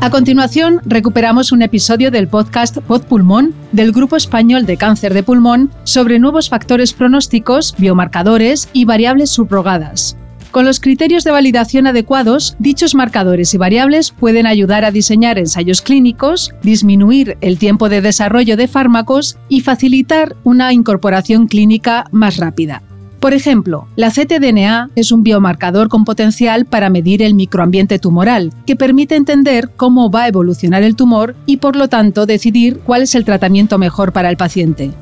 A continuación, recuperamos un episodio del podcast Pod Pulmón del Grupo Español de Cáncer de Pulmón sobre nuevos factores pronósticos, biomarcadores y variables subrogadas. Con los criterios de validación adecuados, dichos marcadores y variables pueden ayudar a diseñar ensayos clínicos, disminuir el tiempo de desarrollo de fármacos y facilitar una incorporación clínica más rápida. Por ejemplo, la ctDNA es un biomarcador con potencial para medir el microambiente tumoral, que permite entender cómo va a evolucionar el tumor y por lo tanto decidir cuál es el tratamiento mejor para el paciente.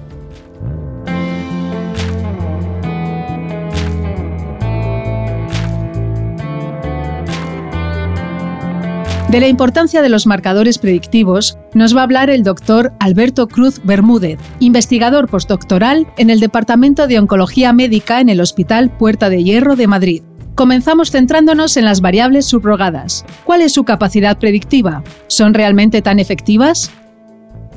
De la importancia de los marcadores predictivos nos va a hablar el doctor Alberto Cruz Bermúdez, investigador postdoctoral en el Departamento de Oncología Médica en el Hospital Puerta de Hierro de Madrid. Comenzamos centrándonos en las variables subrogadas. ¿Cuál es su capacidad predictiva? ¿Son realmente tan efectivas?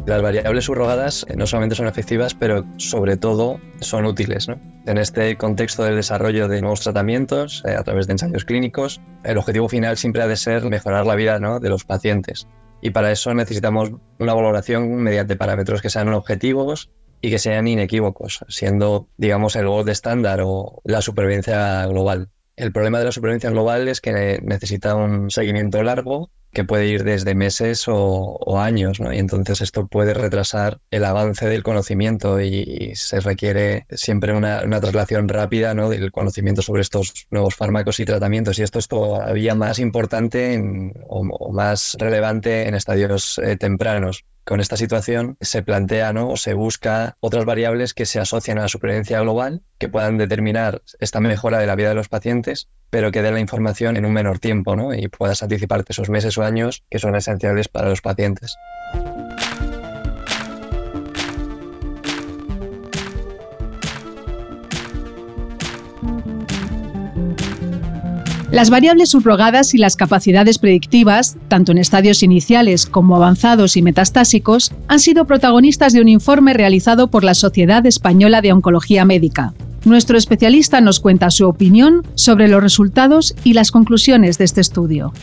Las variables subrogadas no solamente son efectivas, pero sobre todo son útiles. En este contexto del desarrollo de nuevos tratamientos eh, a través de ensayos clínicos, el objetivo final siempre ha de ser mejorar la vida de los pacientes. Y para eso necesitamos una valoración mediante parámetros que sean objetivos y que sean inequívocos, siendo, digamos, el gold estándar o la supervivencia global. El problema de la supervivencia global es que necesita un seguimiento largo que puede ir desde meses o, años, ¿no? Y entonces esto puede retrasar el avance del conocimiento y, se requiere siempre una, traslación rápida, ¿no? Del conocimiento sobre estos nuevos fármacos y tratamientos. Y esto es todavía más importante o, más relevante en estadios eh, tempranos con esta situación se plantea ¿no? o se busca otras variables que se asocian a la supervivencia global, que puedan determinar esta mejora de la vida de los pacientes, pero que den la información en un menor tiempo ¿no? y puedas anticiparte esos meses o años que son esenciales para los pacientes. Las variables subrogadas y las capacidades predictivas, tanto en estadios iniciales como avanzados y metastásicos, han sido protagonistas de un informe realizado por la Sociedad Española de Oncología Médica. Nuestro especialista nos cuenta su opinión sobre los resultados y las conclusiones de este estudio.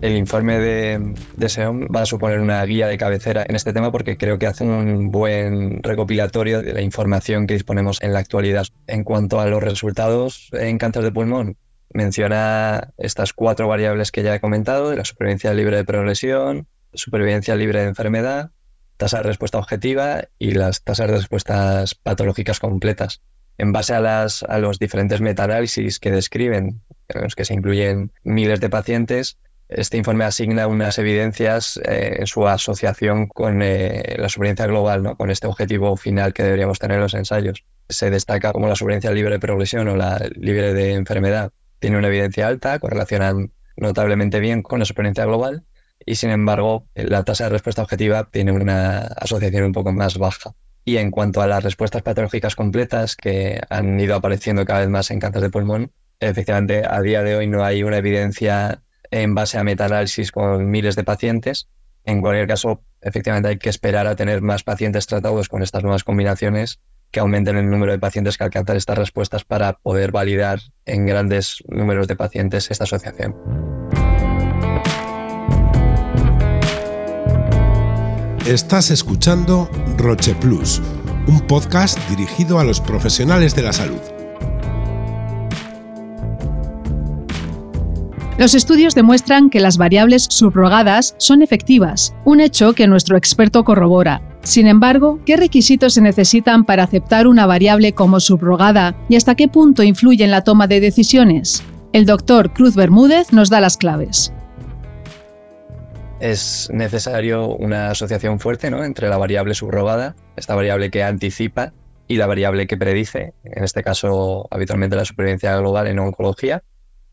El informe de, SEOM va a suponer una guía de cabecera en este tema porque creo que hace un buen recopilatorio de la información que disponemos en la actualidad. En cuanto a los resultados en cáncer de pulmón, menciona estas cuatro variables que ya he comentado, de la supervivencia libre de progresión, supervivencia libre de enfermedad, tasa de respuesta objetiva y las tasas de respuestas patológicas completas. En base a, las, a los diferentes metaanálisis que describen, en los que se incluyen miles de pacientes, este informe asigna unas evidencias eh, en su asociación con eh, la supervivencia global, ¿no? con este objetivo final que deberíamos tener en los ensayos. Se destaca como la supervivencia libre de progresión o la libre de enfermedad tiene una evidencia alta, correlacionan notablemente bien con la supervivencia global y sin embargo la tasa de respuesta objetiva tiene una asociación un poco más baja. Y en cuanto a las respuestas patológicas completas que han ido apareciendo cada vez más en cáncer de pulmón, efectivamente a día de hoy no hay una evidencia en base a metaanálisis con miles de pacientes. En cualquier caso, efectivamente hay que esperar a tener más pacientes tratados con estas nuevas combinaciones que aumenten el número de pacientes que alcanzan estas respuestas para poder validar en grandes números de pacientes esta asociación. Estás escuchando Roche Plus, un podcast dirigido a los profesionales de la salud. Los estudios demuestran que las variables subrogadas son efectivas, un hecho que nuestro experto corrobora. Sin embargo, ¿qué requisitos se necesitan para aceptar una variable como subrogada y hasta qué punto influye en la toma de decisiones? El doctor Cruz Bermúdez nos da las claves. Es necesario una asociación fuerte entre la variable subrogada, esta variable que anticipa, y la variable que predice, en este caso habitualmente la supervivencia global en oncología,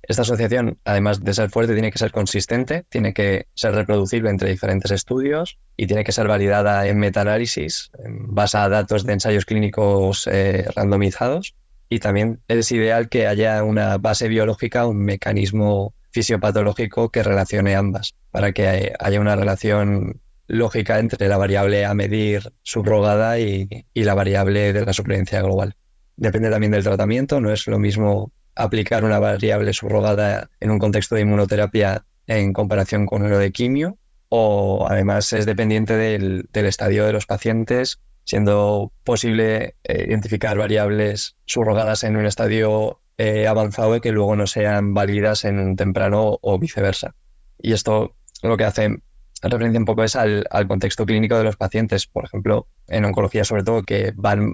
Esta asociación, además de ser fuerte, tiene que ser consistente, tiene que ser reproducible entre diferentes estudios y tiene que ser validada en metaanálisis, basada a datos de ensayos clínicos eh, randomizados. Y también es ideal que haya una base biológica, un mecanismo fisiopatológico que relacione ambas, para que haya una relación lógica entre la variable a medir subrogada y, y la variable de la supervivencia global. Depende también del tratamiento, no es lo mismo aplicar una variable subrogada en un contexto de inmunoterapia en comparación con uno de quimio, o además es dependiente del, estadio de los pacientes, siendo posible eh, identificar variables subrogadas en un estadio eh, avanzado y que luego no sean válidas en un temprano o viceversa. Y esto lo que hace referencia un poco es al, al contexto clínico de los pacientes, por ejemplo, en oncología sobre todo, que van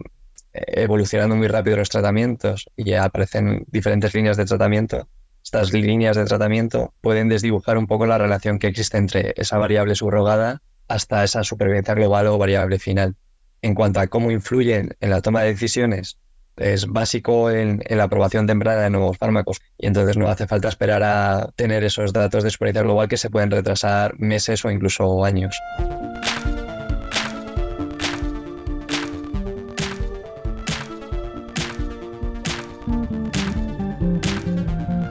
evolucionando muy rápido los tratamientos y ya aparecen diferentes líneas de tratamiento, estas líneas de tratamiento pueden desdibujar un poco la relación que existe entre esa variable subrogada hasta esa supervivencia global o variable final. En cuanto a cómo influyen en la toma de decisiones, es básico en, la aprobación temprana de nuevos fármacos y entonces no hace falta esperar a tener esos datos de supervivencia global que se pueden retrasar meses o incluso años.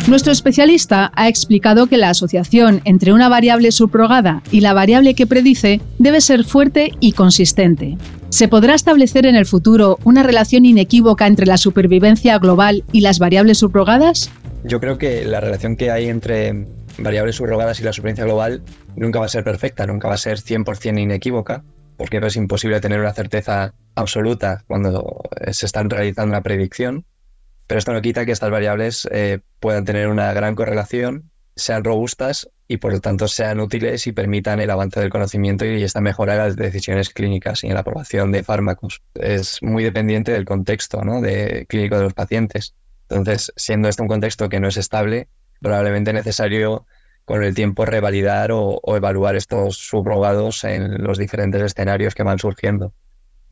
Nuestro especialista ha explicado que la asociación entre una variable subrogada y la variable que predice debe ser fuerte y consistente. ¿Se podrá establecer en el futuro una relación inequívoca entre la supervivencia global y las variables subrogadas? Yo creo que la relación que hay entre variables subrogadas y la supervivencia global nunca va a ser perfecta, nunca va a ser 100% inequívoca, porque es imposible tener una certeza absoluta cuando se está realizando una predicción. Pero esto no quita que estas variables eh, puedan tener una gran correlación, sean robustas y por lo tanto sean útiles y permitan el avance del conocimiento y esta mejora de las decisiones clínicas y en la aprobación de fármacos. Es muy dependiente del contexto ¿no? de clínico de los pacientes. Entonces, siendo este un contexto que no es estable, probablemente es necesario con el tiempo revalidar o, o evaluar estos subrogados en los diferentes escenarios que van surgiendo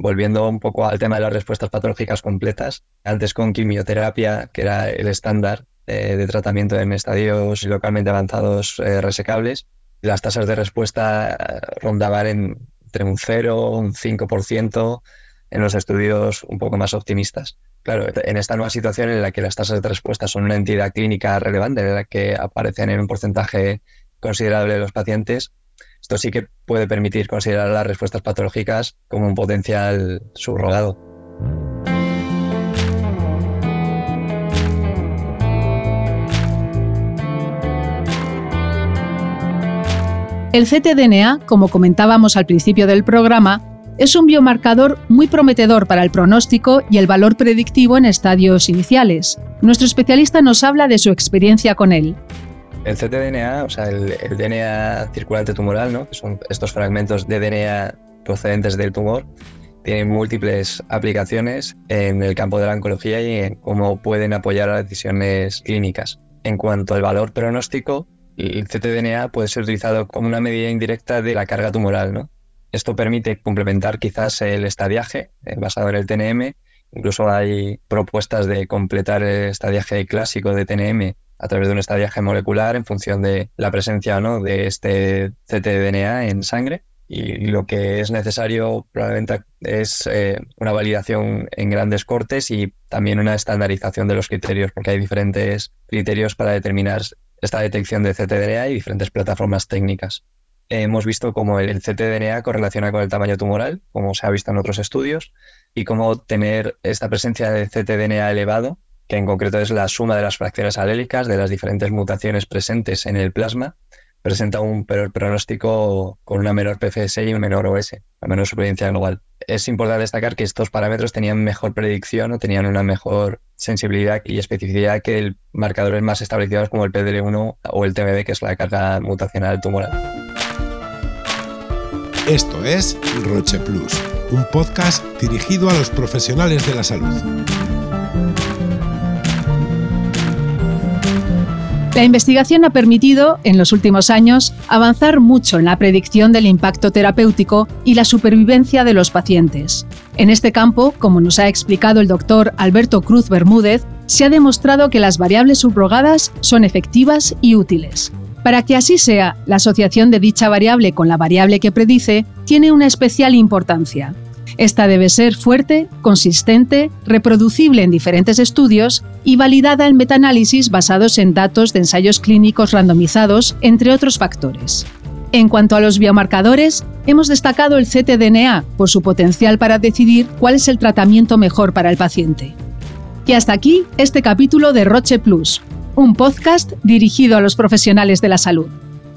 volviendo un poco al tema de las respuestas patológicas completas, antes con quimioterapia, que era el estándar eh, de tratamiento en estadios localmente avanzados eh, resecables, las tasas de respuesta eh, rondaban entre un 0 un 5% en los estudios un poco más optimistas. Claro, en esta nueva situación en la que las tasas de respuesta son una entidad clínica relevante, en la que aparecen en un porcentaje considerable de los pacientes, esto sí que puede permitir considerar las respuestas patológicas como un potencial subrogado. El ctDNA, como comentábamos al principio del programa, es un biomarcador muy prometedor para el pronóstico y el valor predictivo en estadios iniciales. Nuestro especialista nos habla de su experiencia con él. El ctDNA, o sea, el, DNA circulante tumoral, ¿no? que son estos fragmentos de DNA procedentes del tumor, tienen múltiples aplicaciones en el campo de la oncología y en cómo pueden apoyar a las decisiones clínicas. En cuanto al valor pronóstico, el ctDNA puede ser utilizado como una medida indirecta de la carga tumoral. ¿no? Esto permite complementar quizás el estadiaje eh, basado en el TNM. Incluso hay propuestas de completar el estadiaje clásico de TNM a través de un estadiaje molecular en función de la presencia o no de este ctDNA en sangre. Y lo que es necesario probablemente es eh, una validación en grandes cortes y también una estandarización de los criterios, porque hay diferentes criterios para determinar esta detección de ctDNA y diferentes plataformas técnicas. Hemos visto cómo el ctDNA correlaciona con el tamaño tumoral, como se ha visto en otros estudios, y cómo tener esta presencia de ctDNA elevado que en concreto es la suma de las fracciones alélicas de las diferentes mutaciones presentes en el plasma, presenta un peor pronóstico con una menor PFS y un menor OS, la menor supervivencia global. Es importante destacar que estos parámetros tenían mejor predicción o tenían una mejor sensibilidad y especificidad que el marcadores más establecidos como el PDL1 o el TMB, que es la carga mutacional tumoral. Esto es Roche Plus, un podcast dirigido a los profesionales de la salud. La investigación ha permitido, en los últimos años, avanzar mucho en la predicción del impacto terapéutico y la supervivencia de los pacientes. En este campo, como nos ha explicado el doctor Alberto Cruz Bermúdez, se ha demostrado que las variables subrogadas son efectivas y útiles. Para que así sea, la asociación de dicha variable con la variable que predice tiene una especial importancia. Esta debe ser fuerte, consistente, reproducible en diferentes estudios y validada en metaanálisis basados en datos de ensayos clínicos randomizados, entre otros factores. En cuanto a los biomarcadores, hemos destacado el ctDNA por su potencial para decidir cuál es el tratamiento mejor para el paciente. Y hasta aquí este capítulo de Roche Plus, un podcast dirigido a los profesionales de la salud.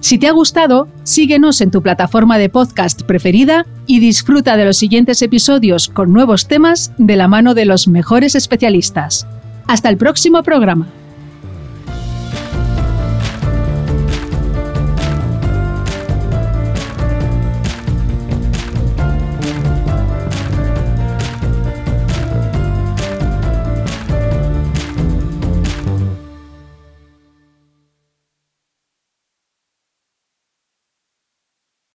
Si te ha gustado, síguenos en tu plataforma de podcast preferida y disfruta de los siguientes episodios con nuevos temas de la mano de los mejores especialistas. Hasta el próximo programa.